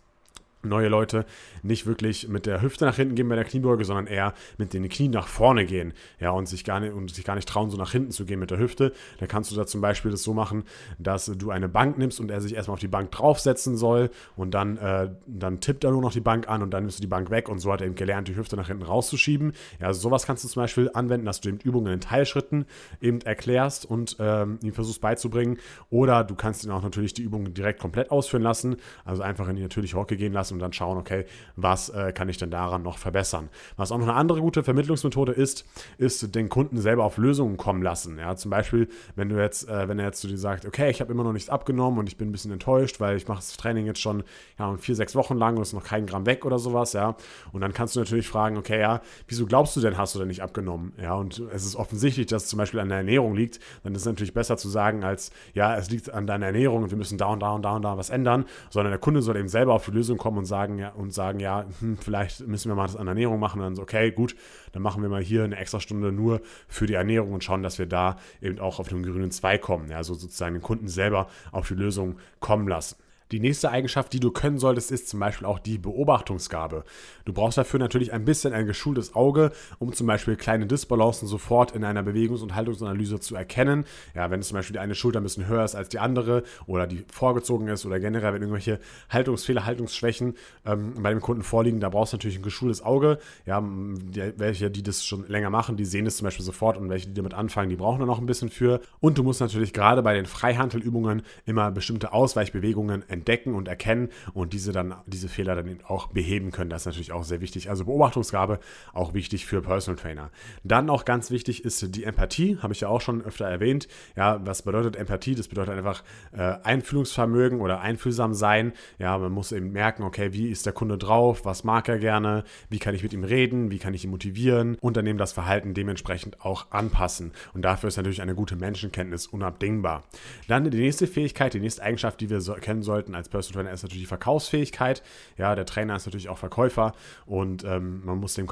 neue Leute nicht wirklich mit der Hüfte nach hinten gehen bei der Kniebeuge, sondern eher mit den Knien nach vorne gehen, ja, und sich gar nicht, und sich gar nicht trauen, so nach hinten zu gehen mit der Hüfte. Da kannst du da zum Beispiel das so machen, dass du eine Bank nimmst und er sich erstmal auf die Bank draufsetzen soll und dann, äh, dann tippt er nur noch die Bank an und dann nimmst du die Bank weg und so hat er eben gelernt, die Hüfte nach hinten rauszuschieben. Ja, also sowas kannst du zum Beispiel anwenden, dass du eben Übungen in Teilschritten eben erklärst und ähm, ihm versuchst beizubringen. Oder du kannst ihn auch natürlich die Übungen direkt komplett ausführen lassen, also einfach in die natürliche Hocke gehen lassen und dann schauen, okay, was äh, kann ich denn daran noch verbessern. Was auch noch eine andere gute Vermittlungsmethode ist, ist den Kunden selber auf Lösungen kommen lassen. Ja, zum Beispiel, wenn du jetzt, äh, wenn er jetzt zu dir sagt, okay, ich habe immer noch nichts abgenommen und ich bin ein bisschen enttäuscht, weil ich mache das Training jetzt schon ja, vier, sechs Wochen lang und ist noch kein Gramm weg oder sowas, ja. Und dann kannst du natürlich fragen, okay, ja, wieso glaubst du denn, hast du denn nicht abgenommen? Ja, und es ist offensichtlich, dass es zum Beispiel an der Ernährung liegt, dann ist es natürlich besser zu sagen, als ja, es liegt an deiner Ernährung und wir müssen da und da und da und da was ändern, sondern der Kunde soll eben selber auf die Lösung kommen und sagen, ja, und sagen, ja, hm, vielleicht müssen wir mal das an Ernährung machen. Und dann so, okay, gut, dann machen wir mal hier eine extra Stunde nur für die Ernährung und schauen, dass wir da eben auch auf den grünen Zweig kommen. Ja, also sozusagen den Kunden selber auf die Lösung kommen lassen. Die nächste Eigenschaft, die du können solltest, ist zum Beispiel auch die Beobachtungsgabe. Du brauchst dafür natürlich ein bisschen ein geschultes Auge, um zum Beispiel kleine Disbalancen sofort in einer Bewegungs- und Haltungsanalyse zu erkennen. Ja, wenn zum Beispiel die eine Schulter ein bisschen höher ist als die andere oder die vorgezogen ist oder generell, wenn irgendwelche Haltungsfehler, Haltungsschwächen ähm, bei dem Kunden vorliegen, da brauchst du natürlich ein geschultes Auge. Ja, die, welche, die das schon länger machen, die sehen das zum Beispiel sofort und welche, die damit anfangen, die brauchen da noch ein bisschen für. Und du musst natürlich gerade bei den Freihandelübungen immer bestimmte Ausweichbewegungen entdecken entdecken und erkennen und diese dann, diese Fehler dann auch beheben können. Das ist natürlich auch sehr wichtig. Also Beobachtungsgabe auch wichtig für Personal Trainer. Dann auch ganz wichtig ist die Empathie, habe ich ja auch schon öfter erwähnt. Ja, was bedeutet Empathie? Das bedeutet einfach äh, Einfühlungsvermögen oder einfühlsam sein. Ja, man muss eben merken, okay, wie ist der Kunde drauf? Was mag er gerne? Wie kann ich mit ihm reden? Wie kann ich ihn motivieren? Und dann eben das Verhalten dementsprechend auch anpassen. Und dafür ist natürlich eine gute Menschenkenntnis unabdingbar. Dann die nächste Fähigkeit, die nächste Eigenschaft, die wir so kennen sollten, Möglichkeiten als Personal Trainer ist natürlich die Verkaufsfähigkeit. Ja, der Trainer ist natürlich auch Verkäufer und ähm, man muss dem,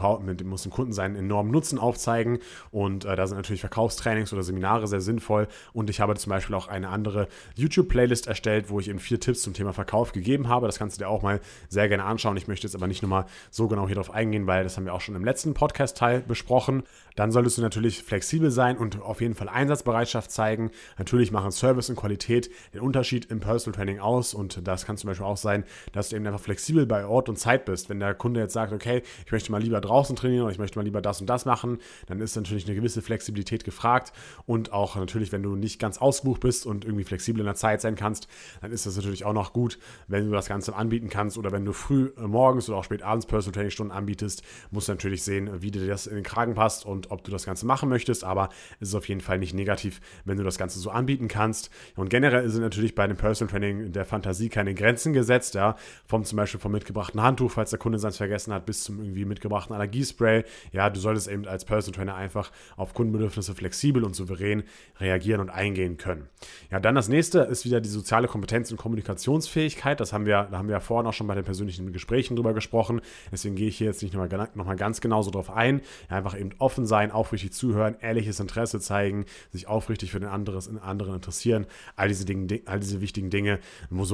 muss dem Kunden seinen enormen Nutzen aufzeigen. Und äh, da sind natürlich Verkaufstrainings oder Seminare sehr sinnvoll. Und ich habe zum Beispiel auch eine andere YouTube-Playlist erstellt, wo ich eben vier Tipps zum Thema Verkauf gegeben habe. Das kannst du dir auch mal sehr gerne anschauen. Ich möchte jetzt aber nicht nochmal so genau hier drauf eingehen, weil das haben wir auch schon im letzten Podcast-Teil besprochen. Dann solltest du natürlich flexibel sein und auf jeden Fall Einsatzbereitschaft zeigen. Natürlich machen Service und Qualität den Unterschied im Personal Training aus und das kann zum Beispiel auch sein, dass du eben einfach flexibel bei Ort und Zeit bist. Wenn der Kunde jetzt sagt, okay, ich möchte mal lieber draußen trainieren oder ich möchte mal lieber das und das machen, dann ist natürlich eine gewisse Flexibilität gefragt und auch natürlich, wenn du nicht ganz ausgebucht bist und irgendwie flexibel in der Zeit sein kannst, dann ist das natürlich auch noch gut, wenn du das Ganze anbieten kannst oder wenn du früh äh, morgens oder auch spät abends Personal Training Stunden anbietest, musst du natürlich sehen, wie dir das in den Kragen passt und ob du das Ganze machen möchtest, aber es ist auf jeden Fall nicht negativ, wenn du das Ganze so anbieten kannst. Und generell sind natürlich bei dem Personal Training der Fantasie keine Grenzen gesetzt, ja, vom zum Beispiel vom mitgebrachten Handtuch, falls der Kunde es vergessen hat, bis zum irgendwie mitgebrachten Allergiespray. Ja, du solltest eben als Personal Trainer einfach auf Kundenbedürfnisse flexibel und souverän reagieren und eingehen können. Ja, dann das nächste ist wieder die soziale Kompetenz und Kommunikationsfähigkeit. Das haben wir, da haben wir ja vorhin auch schon bei den persönlichen Gesprächen drüber gesprochen. Deswegen gehe ich hier jetzt nicht nochmal noch mal ganz genau so drauf ein. Ja, einfach eben offen sein, aufrichtig zuhören, ehrliches Interesse zeigen, sich aufrichtig für den anderen interessieren. All diese, Dinge, all diese wichtigen Dinge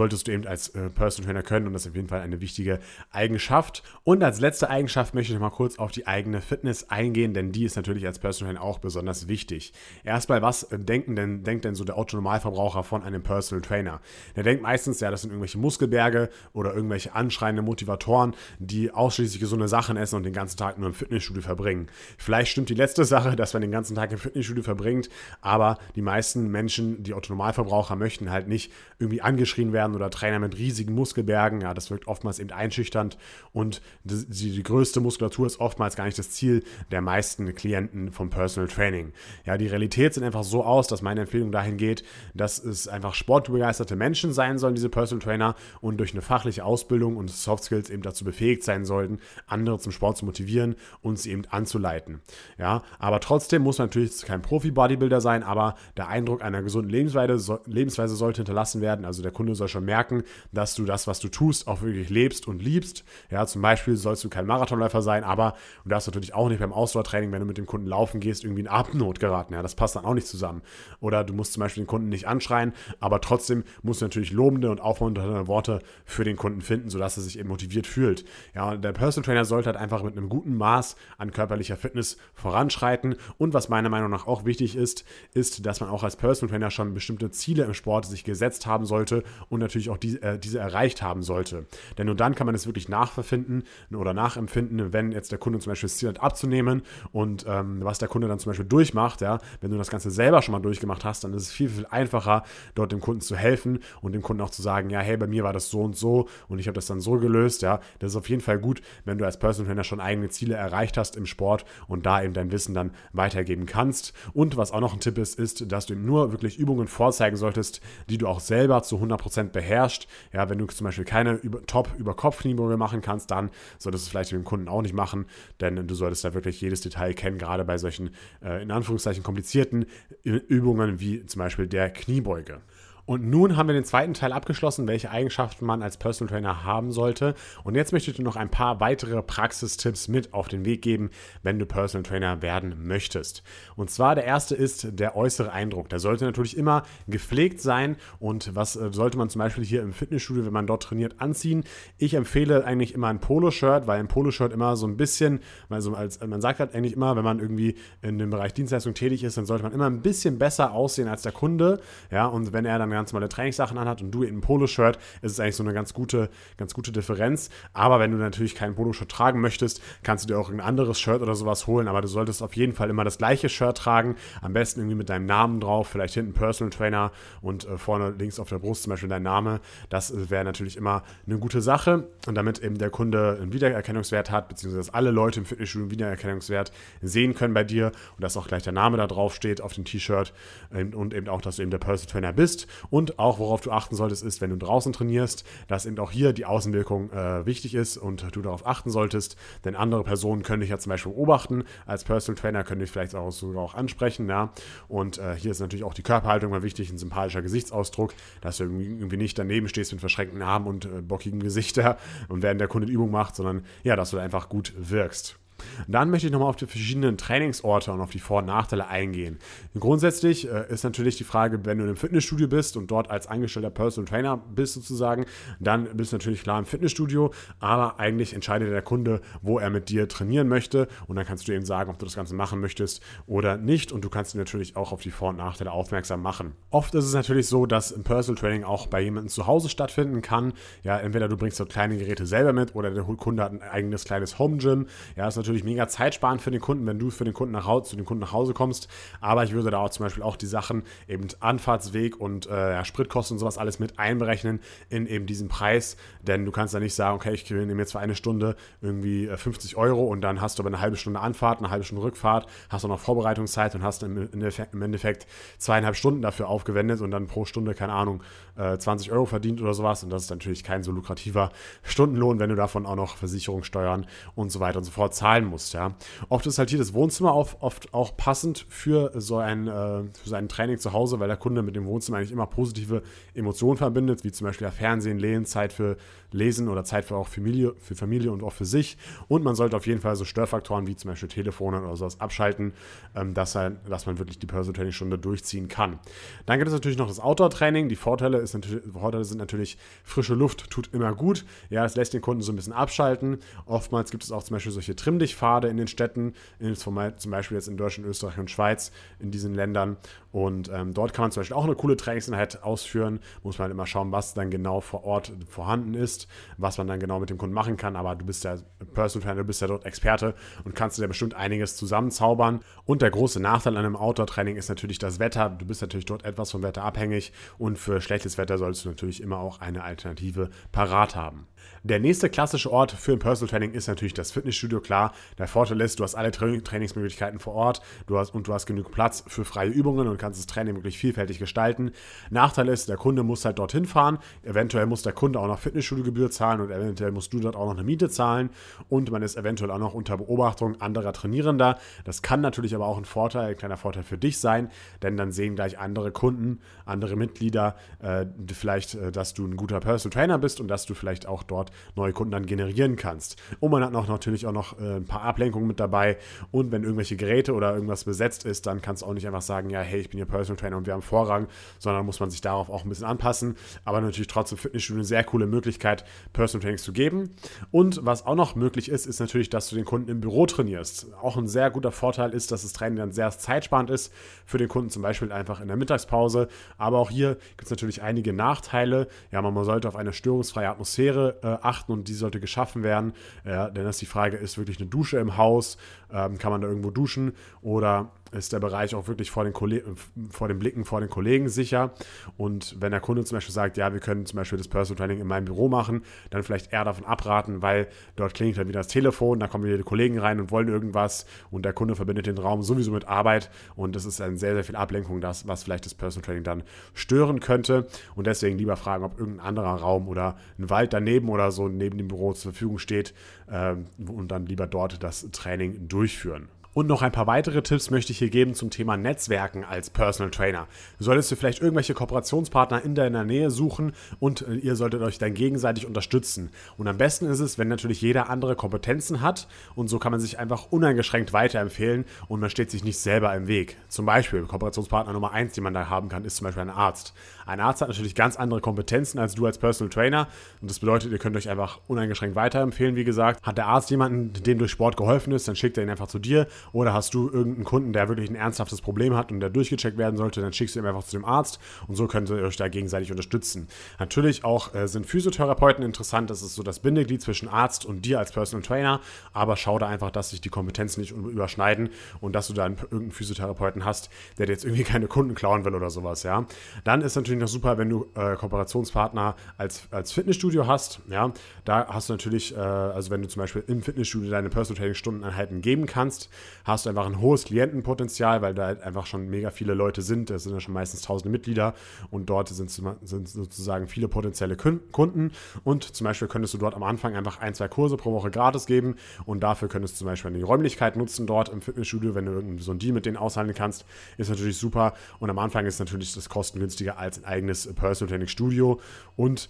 solltest du eben als äh, Personal Trainer können und das ist auf jeden Fall eine wichtige Eigenschaft. Und als letzte Eigenschaft möchte ich noch mal kurz auf die eigene Fitness eingehen, denn die ist natürlich als Personal Trainer auch besonders wichtig. Erstmal, was äh, denken denn, denkt denn so der Autonormalverbraucher von einem Personal Trainer? Der denkt meistens, ja, das sind irgendwelche Muskelberge oder irgendwelche anschreiende Motivatoren, die ausschließlich gesunde Sachen essen und den ganzen Tag nur im Fitnessstudio verbringen. Vielleicht stimmt die letzte Sache, dass man den ganzen Tag im Fitnessstudio verbringt, aber die meisten Menschen, die Autonormalverbraucher, möchten halt nicht irgendwie angeschrien werden oder Trainer mit riesigen Muskelbergen. Ja, das wirkt oftmals eben einschüchternd und die, die größte Muskulatur ist oftmals gar nicht das Ziel der meisten Klienten vom Personal Training. Ja, die Realität sieht einfach so aus, dass meine Empfehlung dahin geht, dass es einfach sportbegeisterte Menschen sein sollen, diese Personal Trainer, und durch eine fachliche Ausbildung und Soft Skills eben dazu befähigt sein sollten, andere zum Sport zu motivieren und sie eben anzuleiten. Ja, aber trotzdem muss man natürlich kein Profi-Bodybuilder sein, aber der Eindruck einer gesunden Lebensweise, Lebensweise sollte hinterlassen werden. Also der Kunde soll schon merken, dass du das, was du tust, auch wirklich lebst und liebst. Ja, zum Beispiel sollst du kein Marathonläufer sein, aber du darfst natürlich auch nicht beim Ausdauertraining, wenn du mit dem Kunden laufen gehst, irgendwie in Atemnot geraten. Ja, das passt dann auch nicht zusammen. Oder du musst zum Beispiel den Kunden nicht anschreien, aber trotzdem musst du natürlich lobende und aufmunternde Worte für den Kunden finden, sodass er sich eben motiviert fühlt. Ja, der Personal Trainer sollte halt einfach mit einem guten Maß an körperlicher Fitness voranschreiten. Und was meiner Meinung nach auch wichtig ist, ist, dass man auch als Personal Trainer schon bestimmte Ziele im Sport sich gesetzt haben sollte und natürlich auch die, äh, diese erreicht haben sollte. Denn nur dann kann man es wirklich nachverfinden oder nachempfinden, wenn jetzt der Kunde zum Beispiel das Ziel hat abzunehmen und ähm, was der Kunde dann zum Beispiel durchmacht, ja, wenn du das Ganze selber schon mal durchgemacht hast, dann ist es viel, viel einfacher, dort dem Kunden zu helfen und dem Kunden auch zu sagen, ja, hey, bei mir war das so und so und ich habe das dann so gelöst, ja. Das ist auf jeden Fall gut, wenn du als Personal Trainer schon eigene Ziele erreicht hast im Sport und da eben dein Wissen dann weitergeben kannst. Und was auch noch ein Tipp ist, ist, dass du ihm nur wirklich Übungen vorzeigen solltest, die du auch selber zu 100% beherrschst. Ja, wenn du zum Beispiel keine Top-über-Kopf-Kniebeuge machen kannst, dann solltest du es vielleicht mit dem Kunden auch nicht machen, denn du solltest da wirklich jedes Detail kennen, gerade bei solchen äh, in Anführungszeichen komplizierten Übungen wie zum Beispiel der Kniebeuge. Und nun haben wir den zweiten Teil abgeschlossen, welche Eigenschaften man als Personal Trainer haben sollte. Und jetzt möchte ich dir noch ein paar weitere Praxistipps mit auf den Weg geben, wenn du Personal Trainer werden möchtest. Und zwar der erste ist der äußere Eindruck. Der sollte natürlich immer gepflegt sein. Und was äh, sollte man zum Beispiel hier im Fitnessstudio, wenn man dort trainiert, anziehen? Ich empfehle eigentlich immer ein Poloshirt, weil ein Poloshirt immer so ein bisschen, also als man sagt halt eigentlich immer, wenn man irgendwie in dem Bereich Dienstleistung tätig ist, dann sollte man immer ein bisschen besser aussehen als der Kunde. Ja, und wenn er dann ganz normale Trainingssachen anhat und du in einem Poloshirt, ist es eigentlich so eine ganz gute, ganz gute Differenz. Aber wenn du natürlich kein Poloshirt tragen möchtest, kannst du dir auch ein anderes Shirt oder sowas holen. Aber du solltest auf jeden Fall immer das gleiche Shirt tragen. Am besten irgendwie mit deinem Namen drauf, vielleicht hinten Personal Trainer und äh, vorne links auf der Brust zum Beispiel dein Name. Das äh, wäre natürlich immer eine gute Sache. Und damit eben der Kunde einen Wiedererkennungswert hat, beziehungsweise dass alle Leute im Fitnessstudio einen Wiedererkennungswert sehen können bei dir und dass auch gleich der Name da drauf steht auf dem T-Shirt und eben auch, dass du eben der Personal Trainer bist. Und auch, worauf du achten solltest, ist, wenn du draußen trainierst, dass eben auch hier die Außenwirkung äh, wichtig ist und du darauf achten solltest. Denn andere Personen können dich ja zum Beispiel beobachten. Als Personal Trainer können dich vielleicht auch sogar auch ansprechen. Ja? Und äh, hier ist natürlich auch die Körperhaltung mal wichtig, ein sympathischer Gesichtsausdruck, dass du irgendwie nicht daneben stehst mit verschränkten Armen und äh, bockigem Gesicht und während der Kunde die Übung macht, sondern ja, dass du einfach gut wirkst. Dann möchte ich nochmal auf die verschiedenen Trainingsorte und auf die Vor- und Nachteile eingehen. Grundsätzlich äh, ist natürlich die Frage, wenn du einem Fitnessstudio bist und dort als angestellter Personal Trainer bist sozusagen, dann bist du natürlich klar im Fitnessstudio, aber eigentlich entscheidet der Kunde, wo er mit dir trainieren möchte und dann kannst du ihm sagen, ob du das Ganze machen möchtest oder nicht und du kannst ihn natürlich auch auf die Vor- und Nachteile aufmerksam machen. Oft ist es natürlich so, dass ein Personal Training auch bei jemandem zu Hause stattfinden kann. Ja, entweder du bringst dort kleine Geräte selber mit oder der Kunde hat ein eigenes kleines Home Gym. Ja, ist natürlich natürlich mega zeitsparend für den Kunden, wenn du für den Kunden nach Hause, zu dem Kunden nach Hause kommst. Aber ich würde da auch zum Beispiel auch die Sachen eben Anfahrtsweg und äh, ja, Spritkosten und sowas alles mit einberechnen in eben diesen Preis. Denn du kannst da nicht sagen, okay, ich nehme jetzt für eine Stunde irgendwie 50 äh, Euro und dann hast du aber eine halbe Stunde Anfahrt, eine halbe Stunde Rückfahrt, hast auch noch Vorbereitungszeit und hast im, im Endeffekt zweieinhalb Stunden dafür aufgewendet und dann pro Stunde, keine Ahnung, 20 äh, Euro verdient oder sowas. Und das ist natürlich kein so lukrativer Stundenlohn, wenn du davon auch noch Versicherungssteuern und so weiter und so fort zahlst zahlen musst. Ja. Oft ist halt hier das Wohnzimmer auf, oft auch passend für so ein, äh, für sein Training zu Hause, weil der Kunde mit dem Wohnzimmer eigentlich immer positive Emotionen verbindet, wie zum Beispiel ja Fernsehen, Lehen, Zeit für Lesen oder Zeit für auch Familie, für Familie und auch für sich. Und man sollte auf jeden Fall so Störfaktoren wie zum Beispiel Telefone oder sowas abschalten, ähm, dass, er, dass man wirklich die Personal Training Stunde durchziehen kann. Dann gibt es natürlich noch das Outdoor Training. Die Vorteile, ist natürlich, Vorteile sind natürlich, frische Luft tut immer gut. Ja, es lässt den Kunden so ein bisschen abschalten. Oftmals gibt es auch zum Beispiel solche Trimmdichtpfade in den Städten, in, zum Beispiel jetzt in Deutschland, Österreich und Schweiz, in diesen Ländern. Und ähm, dort kann man zum Beispiel auch eine coole Trainingseinheit ausführen. Muss man halt immer schauen, was dann genau vor Ort vorhanden ist, was man dann genau mit dem Kunden machen kann. Aber du bist ja Personal Trainer, du bist ja dort Experte und kannst dir bestimmt einiges zusammenzaubern. Und der große Nachteil an einem Outdoor-Training ist natürlich das Wetter. Du bist natürlich dort etwas vom Wetter abhängig und für schlechtes Wetter solltest du natürlich immer auch eine Alternative parat haben. Der nächste klassische Ort für ein Personal Training ist natürlich das Fitnessstudio, klar. Der Vorteil ist, du hast alle Tra Trainingsmöglichkeiten vor Ort du hast, und du hast genug Platz für freie Übungen und kannst das Training wirklich vielfältig gestalten. Nachteil ist, der Kunde muss halt dorthin fahren. Eventuell muss der Kunde auch noch Fitnessstudiogebühr zahlen und eventuell musst du dort auch noch eine Miete zahlen und man ist eventuell auch noch unter Beobachtung anderer Trainierender. Das kann natürlich aber auch ein Vorteil, ein kleiner Vorteil für dich sein, denn dann sehen gleich andere Kunden, andere Mitglieder äh, vielleicht, äh, dass du ein guter Personal Trainer bist und dass du vielleicht auch dort neue Kunden dann generieren kannst. Und man hat noch, natürlich auch noch äh, ein paar Ablenkungen mit dabei. Und wenn irgendwelche Geräte oder irgendwas besetzt ist, dann kannst du auch nicht einfach sagen, ja, hey, ich bin hier Personal Trainer und wir haben Vorrang, sondern muss man sich darauf auch ein bisschen anpassen. Aber natürlich trotzdem Fitnessstudio eine sehr coole Möglichkeit, Personal Trainings zu geben. Und was auch noch möglich ist, ist natürlich, dass du den Kunden im Büro trainierst. Auch ein sehr guter Vorteil ist, dass das Training dann sehr zeitsparend ist für den Kunden, zum Beispiel einfach in der Mittagspause. Aber auch hier gibt es natürlich einige Nachteile. Ja, man sollte auf eine störungsfreie Atmosphäre äh, achten und die sollte geschaffen werden. Ja, denn das die Frage ist, wirklich eine Dusche im Haus, ähm, kann man da irgendwo duschen oder ist der Bereich auch wirklich vor den, vor den Blicken vor den Kollegen sicher. Und wenn der Kunde zum Beispiel sagt, ja, wir können zum Beispiel das Personal Training in meinem Büro machen, dann vielleicht eher davon abraten, weil dort klingelt dann wieder das Telefon, da kommen wieder die Kollegen rein und wollen irgendwas und der Kunde verbindet den Raum sowieso mit Arbeit und das ist dann sehr, sehr viel Ablenkung, das, was vielleicht das Personal Training dann stören könnte. Und deswegen lieber fragen, ob irgendein anderer Raum oder ein Wald daneben oder so neben dem Büro zur Verfügung steht ähm, und dann lieber dort das Training durchführen. Und noch ein paar weitere Tipps möchte ich hier geben zum Thema Netzwerken als Personal Trainer. Solltest du vielleicht irgendwelche Kooperationspartner in deiner Nähe suchen und äh, ihr solltet euch dann gegenseitig unterstützen. Und am besten ist es, wenn natürlich jeder andere Kompetenzen hat und so kann man sich einfach uneingeschränkt weiterempfehlen und man steht sich nicht selber im Weg. Zum Beispiel Kooperationspartner Nummer eins, den man da haben kann, ist zum Beispiel ein Arzt. Ein Arzt hat natürlich ganz andere Kompetenzen als du als Personal Trainer und das bedeutet, ihr könnt euch einfach uneingeschränkt weiterempfehlen, wie gesagt. Hat der Arzt jemanden, dem durch Sport geholfen ist, dann schickt er ihn einfach zu dir oder hast du irgendeinen Kunden, der wirklich ein ernsthaftes Problem hat und der durchgecheckt werden sollte, dann schickst du ihn einfach zu dem Arzt und so könnt ihr euch da gegenseitig unterstützen. Natürlich auch äh, sind Physiotherapeuten interessant, das ist so das Bindeglied zwischen Arzt und dir als Personal Trainer, aber schau da einfach, dass sich die Kompetenzen nicht überschneiden und dass du da irgendeinen Physiotherapeuten hast, der dir jetzt irgendwie keine Kunden klauen will oder sowas, ja. Dann ist natürlich noch super, wenn du äh, Kooperationspartner als, als Fitnessstudio hast, ja. Da hast du natürlich, äh, also wenn du zum Beispiel im Fitnessstudio deine Personal Training Stundeneinheiten geben kannst, hast du einfach ein hohes Klientenpotenzial, weil da halt einfach schon mega viele Leute sind. Das sind ja schon meistens tausende Mitglieder und dort sind, sind sozusagen viele potenzielle Kunden. Und zum Beispiel könntest du dort am Anfang einfach ein, zwei Kurse pro Woche gratis geben und dafür könntest du zum Beispiel die Räumlichkeit nutzen dort im Fitnessstudio, wenn du so ein Deal mit denen aushandeln kannst, ist natürlich super. Und am Anfang ist natürlich das kostengünstiger als ein eigenes Personal Training Studio. Und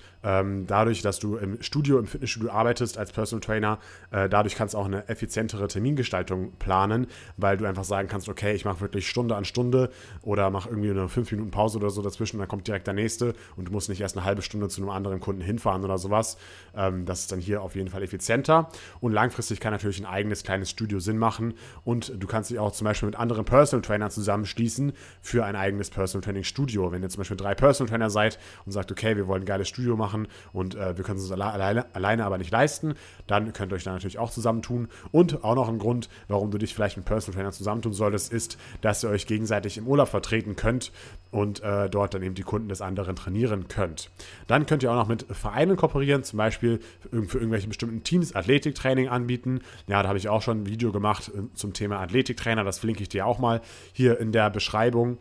dadurch, dass du im Studio, im Fitnessstudio arbeitest als Personal Trainer, äh, dadurch kannst du auch eine effizientere Termingestaltung planen, weil du einfach sagen kannst, okay, ich mache wirklich Stunde an Stunde oder mache irgendwie eine 5 Minuten Pause oder so dazwischen, dann kommt direkt der nächste und du musst nicht erst eine halbe Stunde zu einem anderen Kunden hinfahren oder sowas. Ähm, das ist dann hier auf jeden Fall effizienter und langfristig kann natürlich ein eigenes kleines Studio Sinn machen und du kannst dich auch zum Beispiel mit anderen Personal Trainern zusammenschließen für ein eigenes Personal Training Studio. Wenn ihr zum Beispiel drei Personal Trainer seid und sagt, okay, wir wollen ein geiles Studio machen und äh, wir können es alleine, alleine aber nicht leisten, dann könnt ihr euch da natürlich auch zusammentun und auch noch ein Grund, warum du dich vielleicht mit Personal Trainer zusammentun solltest, ist, dass ihr euch gegenseitig im Urlaub vertreten könnt und äh, dort dann eben die Kunden des anderen trainieren könnt. Dann könnt ihr auch noch mit Vereinen kooperieren, zum Beispiel für, für irgendwelche bestimmten Teams Athletiktraining anbieten. Ja, da habe ich auch schon ein Video gemacht äh, zum Thema Athletiktrainer, das verlinke ich dir auch mal hier in der Beschreibung.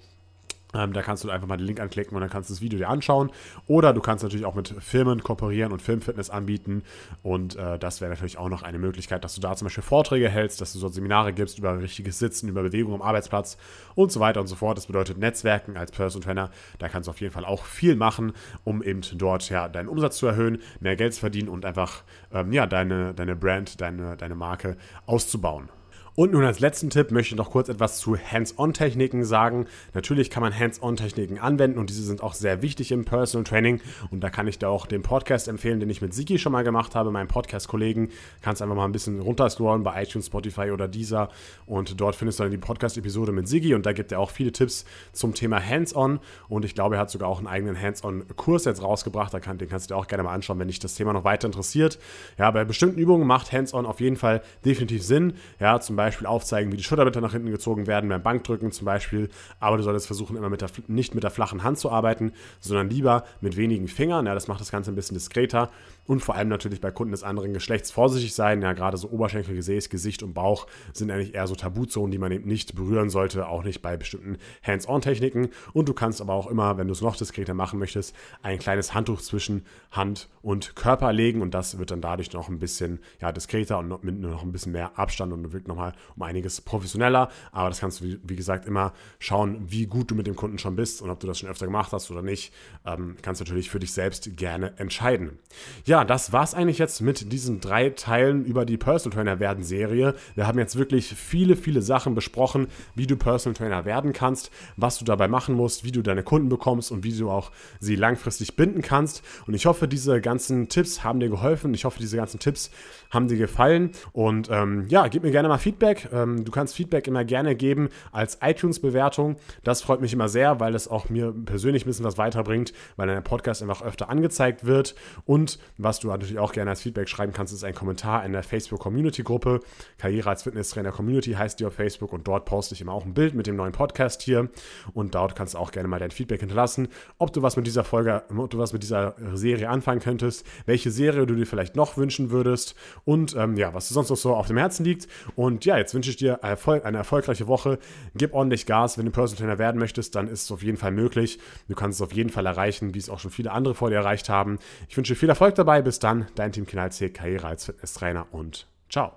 Ähm, da kannst du einfach mal den Link anklicken und dann kannst du das Video dir anschauen. Oder du kannst natürlich auch mit Firmen kooperieren und Filmfitness anbieten. Und äh, das wäre natürlich auch noch eine Möglichkeit, dass du da zum Beispiel Vorträge hältst, dass du so Seminare gibst über richtiges Sitzen, über Bewegung am Arbeitsplatz und so weiter und so fort. Das bedeutet Netzwerken als Personal Trainer. Da kannst du auf jeden Fall auch viel machen, um eben dort ja deinen Umsatz zu erhöhen, mehr Geld zu verdienen und einfach ähm, ja, deine, deine Brand, deine, deine Marke auszubauen. Und nun als letzten Tipp möchte ich noch kurz etwas zu Hands-on-Techniken sagen. Natürlich kann man Hands-on-Techniken anwenden und diese sind auch sehr wichtig im Personal Training. Und da kann ich dir auch den Podcast empfehlen, den ich mit Siki schon mal gemacht habe, meinem Podcast-Kollegen. Kannst einfach mal ein bisschen runterscrollen bei iTunes, Spotify oder Deezer und dort findest du dann die Podcast-Episode mit Sigi und da gibt er auch viele Tipps zum Thema Hands-on und ich glaube, er hat sogar auch einen eigenen Hands-on-Kurs jetzt rausgebracht. den kannst du dir auch gerne mal anschauen, wenn dich das Thema noch weiter interessiert. Ja, bei bestimmten Übungen macht Hands-on auf jeden Fall definitiv Sinn. Ja, zum Beispiel Beispiel aufzeigen, wie die Schulterblätter nach hinten gezogen werden, beim Bankdrücken zum Beispiel. Aber du solltest versuchen, immer mit der, nicht mit der flachen Hand zu arbeiten, sondern lieber mit wenigen Fingern. Ja, das macht das Ganze ein bisschen diskreter. Und vor allem natürlich bei Kunden des anderen Geschlechts vorsichtig sein. Ja, gerade so Oberschenkel, Gesäß, Gesicht und Bauch sind eigentlich eher so Tabuzonen, die man eben nicht berühren sollte, auch nicht bei bestimmten Hands-on-Techniken. Und du kannst aber auch immer, wenn du es noch diskreter machen möchtest, ein kleines Handtuch zwischen Hand und Körper legen und das wird dann dadurch noch ein bisschen ja, diskreter und mit noch ein bisschen mehr Abstand und wirkt nochmal um einiges professioneller. Aber das kannst du, wie, gesagt, immer schauen, wie gut du mit dem Kunden schon bist und ob du das schon öfter gemacht hast oder nicht. Ähm, kannst natürlich für dich selbst gerne entscheiden. Ja, das war's eigentlich jetzt mit diesen drei Teilen über die Personal Trainer werden Serie. Wir haben jetzt wirklich viele, viele Sachen besprochen, wie du Personal Trainer werden kannst, was du dabei machen musst, wie du deine Kunden bekommst und wie du auch sie langfristig binden kannst. Und ich hoffe, diese ganzen Tipps haben dir geholfen. Ich hoffe, diese ganzen Tipps haben dir gefallen. Und ähm, ja, gib mir gerne mal Feedback Feedback. Ähm, du kannst Feedback immer gerne geben als iTunes-Bewertung. Das freut mich immer sehr, weil es auch mir persönlich ein bisschen was weiterbringt, weil dein Podcast einfach öfter angezeigt wird. Und was du natürlich auch gerne als Feedback schreiben kannst, ist ein Kommentar in der Facebook-Community-Gruppe. Karriere als Fitnesstrainer Community heißt die auf Facebook und dort poste ich immer auch ein Bild mit dem neuen Podcast hier. Und dort kannst du auch gerne mal dein Feedback hinterlassen, ob du was mit dieser Folge, ob du was mit dieser Serie anfangen könntest, welche Serie du dir vielleicht noch wünschen würdest und ähm, ja, was dir sonst noch so auf dem Herzen liegt. Und ja, jetzt wünsche ich dir eine erfolgreiche Woche. Gib ordentlich Gas. Wenn du Personal Trainer werden möchtest, dann ist es auf jeden Fall möglich. Du kannst es auf jeden Fall erreichen, wie es auch schon viele andere vor dir erreicht haben. Ich wünsche dir viel Erfolg dabei. Bis dann, dein Team Kinalzee, Karriere als Fitnesstrainer und ciao.